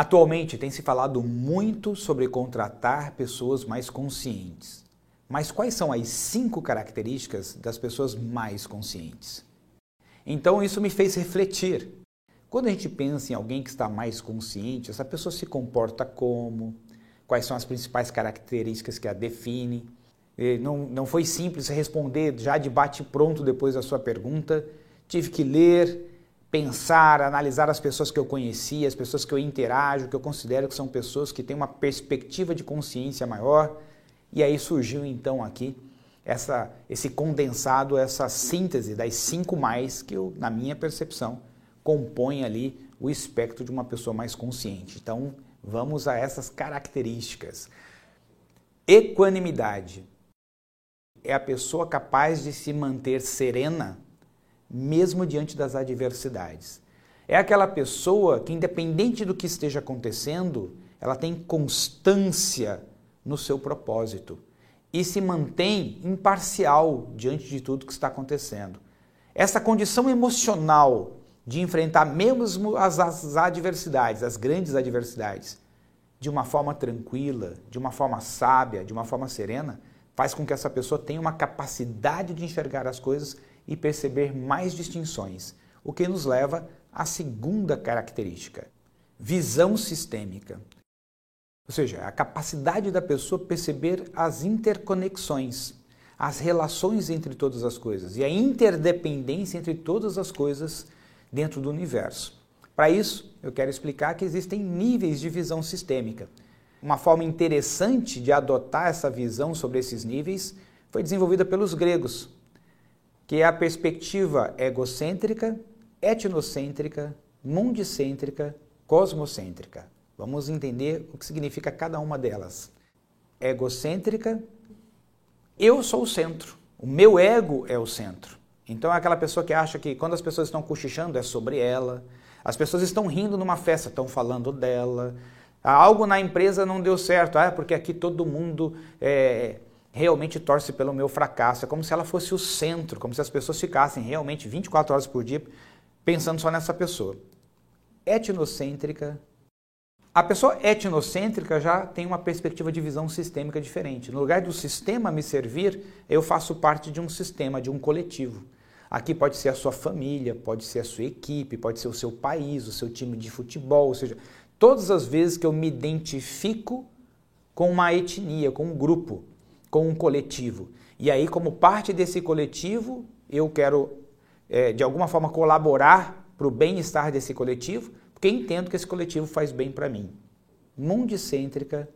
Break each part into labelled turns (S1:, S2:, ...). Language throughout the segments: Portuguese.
S1: Atualmente tem se falado muito sobre contratar pessoas mais conscientes. Mas quais são as cinco características das pessoas mais conscientes? Então isso me fez refletir. Quando a gente pensa em alguém que está mais consciente, essa pessoa se comporta como? Quais são as principais características que a definem? Não, não foi simples responder já de bate-pronto depois da sua pergunta. Tive que ler, pensar, analisar as pessoas que eu conheci, as pessoas que eu interajo, que eu considero que são pessoas que têm uma perspectiva de consciência maior. E aí surgiu então aqui essa, esse condensado, essa síntese das cinco mais que, eu, na minha percepção, compõe ali o espectro de uma pessoa mais consciente. Então, vamos a essas características. Equanimidade é a pessoa capaz de se manter serena mesmo diante das adversidades. É aquela pessoa que, independente do que esteja acontecendo, ela tem constância no seu propósito e se mantém imparcial diante de tudo que está acontecendo. Essa condição emocional de enfrentar mesmo as, as adversidades, as grandes adversidades, de uma forma tranquila, de uma forma sábia, de uma forma serena, faz com que essa pessoa tenha uma capacidade de enxergar as coisas e perceber mais distinções, o que nos leva à segunda característica, visão sistêmica. Ou seja, a capacidade da pessoa perceber as interconexões, as relações entre todas as coisas e a interdependência entre todas as coisas dentro do universo. Para isso, eu quero explicar que existem níveis de visão sistêmica. Uma forma interessante de adotar essa visão sobre esses níveis foi desenvolvida pelos gregos, que é a perspectiva egocêntrica, etnocêntrica, mundicêntrica, cosmocêntrica. Vamos entender o que significa cada uma delas. Egocêntrica, eu sou o centro, o meu ego é o centro. Então é aquela pessoa que acha que quando as pessoas estão cochichando é sobre ela, as pessoas estão rindo numa festa, estão falando dela, algo na empresa não deu certo, ah, porque aqui todo mundo é, realmente torce pelo meu fracasso. É como se ela fosse o centro, como se as pessoas ficassem realmente 24 horas por dia pensando só nessa pessoa. Etnocêntrica. A pessoa etnocêntrica já tem uma perspectiva de visão sistêmica diferente. No lugar do sistema me servir, eu faço parte de um sistema, de um coletivo. Aqui pode ser a sua família, pode ser a sua equipe, pode ser o seu país, o seu time de futebol, ou seja, todas as vezes que eu me identifico com uma etnia, com um grupo, com um coletivo. E aí, como parte desse coletivo, eu quero, é, de alguma forma, colaborar para o bem-estar desse coletivo, porque entendo que esse coletivo faz bem para mim. Mundicêntrica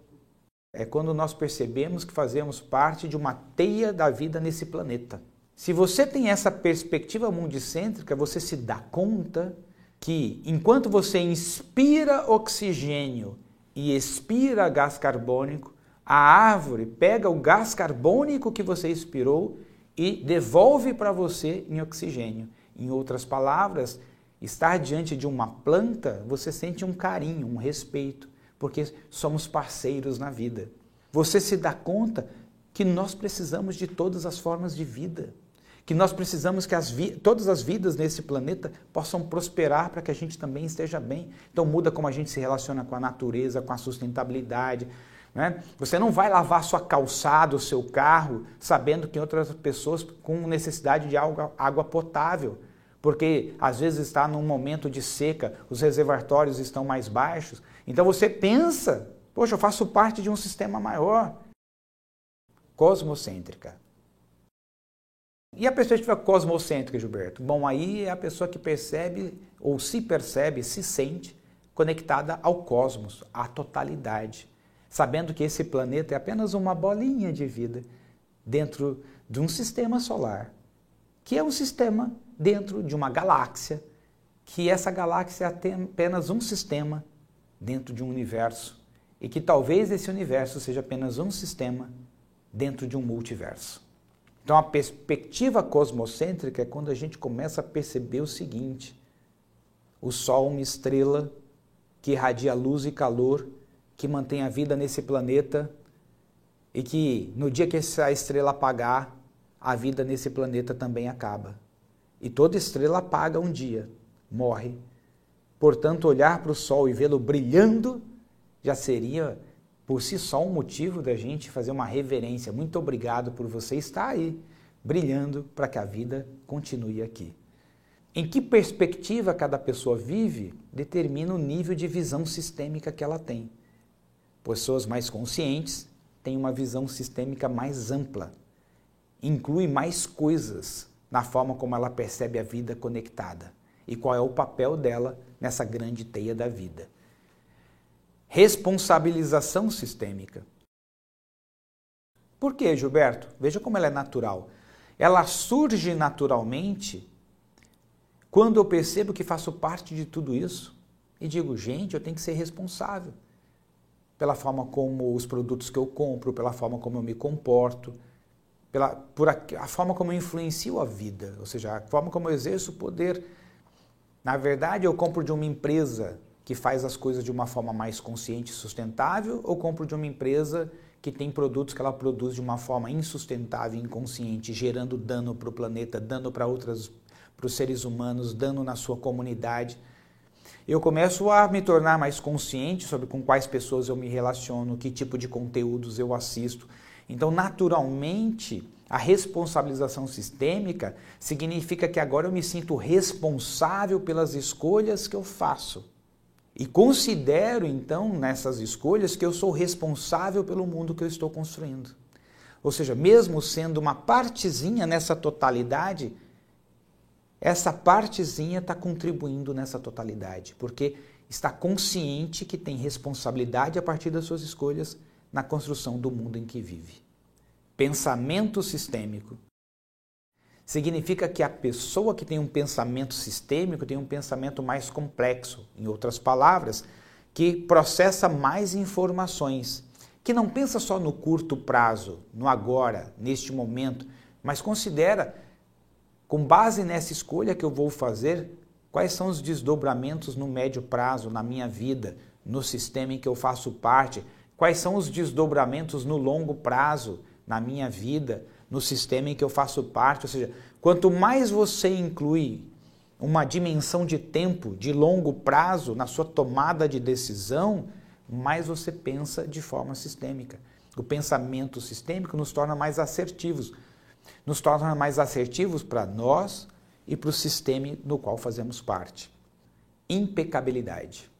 S1: é quando nós percebemos que fazemos parte de uma teia da vida nesse planeta. Se você tem essa perspectiva mundicêntrica, você se dá conta que enquanto você inspira oxigênio e expira gás carbônico, a árvore pega o gás carbônico que você expirou e devolve para você em oxigênio. Em outras palavras, estar diante de uma planta, você sente um carinho, um respeito, porque somos parceiros na vida. Você se dá conta que nós precisamos de todas as formas de vida, que nós precisamos que as todas as vidas nesse planeta possam prosperar para que a gente também esteja bem. Então muda como a gente se relaciona com a natureza, com a sustentabilidade, né? Você não vai lavar sua calçada, o seu carro, sabendo que outras pessoas com necessidade de água, água potável, porque às vezes está num momento de seca, os reservatórios estão mais baixos. Então você pensa, poxa, eu faço parte de um sistema maior. Cosmocêntrica. E a perspectiva cosmocêntrica, Gilberto? Bom, aí é a pessoa que percebe, ou se percebe, se sente conectada ao cosmos, à totalidade sabendo que esse planeta é apenas uma bolinha de vida dentro de um sistema solar, que é um sistema dentro de uma galáxia, que essa galáxia é apenas um sistema dentro de um universo e que talvez esse universo seja apenas um sistema dentro de um multiverso. Então a perspectiva cosmocêntrica é quando a gente começa a perceber o seguinte: o Sol, uma estrela que irradia luz e calor que mantém a vida nesse planeta e que no dia que essa estrela apagar, a vida nesse planeta também acaba. E toda estrela apaga um dia, morre. Portanto, olhar para o sol e vê-lo brilhando já seria por si só um motivo da gente fazer uma reverência. Muito obrigado por você estar aí, brilhando para que a vida continue aqui. Em que perspectiva cada pessoa vive determina o nível de visão sistêmica que ela tem. Pessoas mais conscientes têm uma visão sistêmica mais ampla, inclui mais coisas na forma como ela percebe a vida conectada e qual é o papel dela nessa grande teia da vida. Responsabilização sistêmica. Por que, Gilberto? Veja como ela é natural. Ela surge naturalmente quando eu percebo que faço parte de tudo isso e digo, gente, eu tenho que ser responsável pela forma como os produtos que eu compro, pela forma como eu me comporto, pela por a, a forma como eu influencio a vida, ou seja, a forma como eu exerço o poder. Na verdade, eu compro de uma empresa que faz as coisas de uma forma mais consciente e sustentável ou compro de uma empresa que tem produtos que ela produz de uma forma insustentável e inconsciente, gerando dano para o planeta, dano para outras para os seres humanos, dano na sua comunidade. Eu começo a me tornar mais consciente sobre com quais pessoas eu me relaciono, que tipo de conteúdos eu assisto. Então, naturalmente, a responsabilização sistêmica significa que agora eu me sinto responsável pelas escolhas que eu faço. E considero então nessas escolhas que eu sou responsável pelo mundo que eu estou construindo. Ou seja, mesmo sendo uma partezinha nessa totalidade, essa partezinha está contribuindo nessa totalidade, porque está consciente que tem responsabilidade a partir das suas escolhas na construção do mundo em que vive. Pensamento sistêmico significa que a pessoa que tem um pensamento sistêmico tem um pensamento mais complexo, em outras palavras, que processa mais informações, que não pensa só no curto prazo, no agora, neste momento, mas considera, com base nessa escolha que eu vou fazer, quais são os desdobramentos no médio prazo na minha vida, no sistema em que eu faço parte, quais são os desdobramentos no longo prazo na minha vida, no sistema em que eu faço parte. Ou seja, quanto mais você inclui uma dimensão de tempo, de longo prazo na sua tomada de decisão, mais você pensa de forma sistêmica. O pensamento sistêmico nos torna mais assertivos, nos torna mais assertivos para nós e para o sistema no qual fazemos parte. Impecabilidade.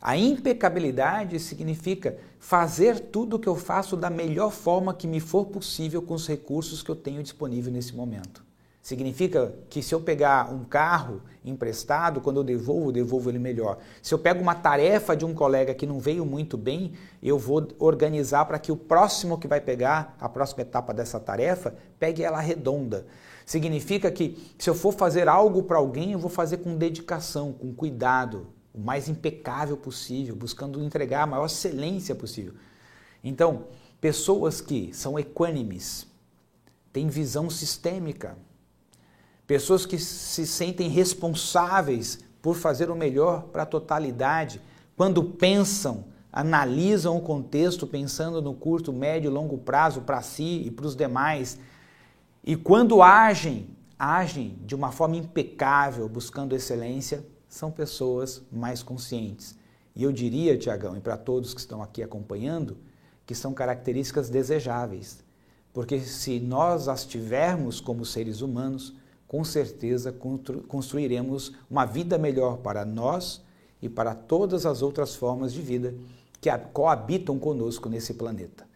S1: A impecabilidade significa fazer tudo o que eu faço da melhor forma que me for possível com os recursos que eu tenho disponível nesse momento. Significa que se eu pegar um carro emprestado, quando eu devolvo, eu devolvo ele melhor. Se eu pego uma tarefa de um colega que não veio muito bem, eu vou organizar para que o próximo que vai pegar a próxima etapa dessa tarefa, pegue ela redonda. Significa que se eu for fazer algo para alguém, eu vou fazer com dedicação, com cuidado, o mais impecável possível, buscando entregar a maior excelência possível. Então, pessoas que são equânimes, têm visão sistêmica, pessoas que se sentem responsáveis por fazer o melhor para a totalidade, quando pensam, analisam o contexto, pensando no curto, médio e longo prazo para si e para os demais, e quando agem, agem de uma forma impecável, buscando excelência, são pessoas mais conscientes. E eu diria, Tiagão, e para todos que estão aqui acompanhando, que são características desejáveis. Porque se nós as tivermos como seres humanos, com certeza construiremos uma vida melhor para nós e para todas as outras formas de vida que coabitam conosco nesse planeta.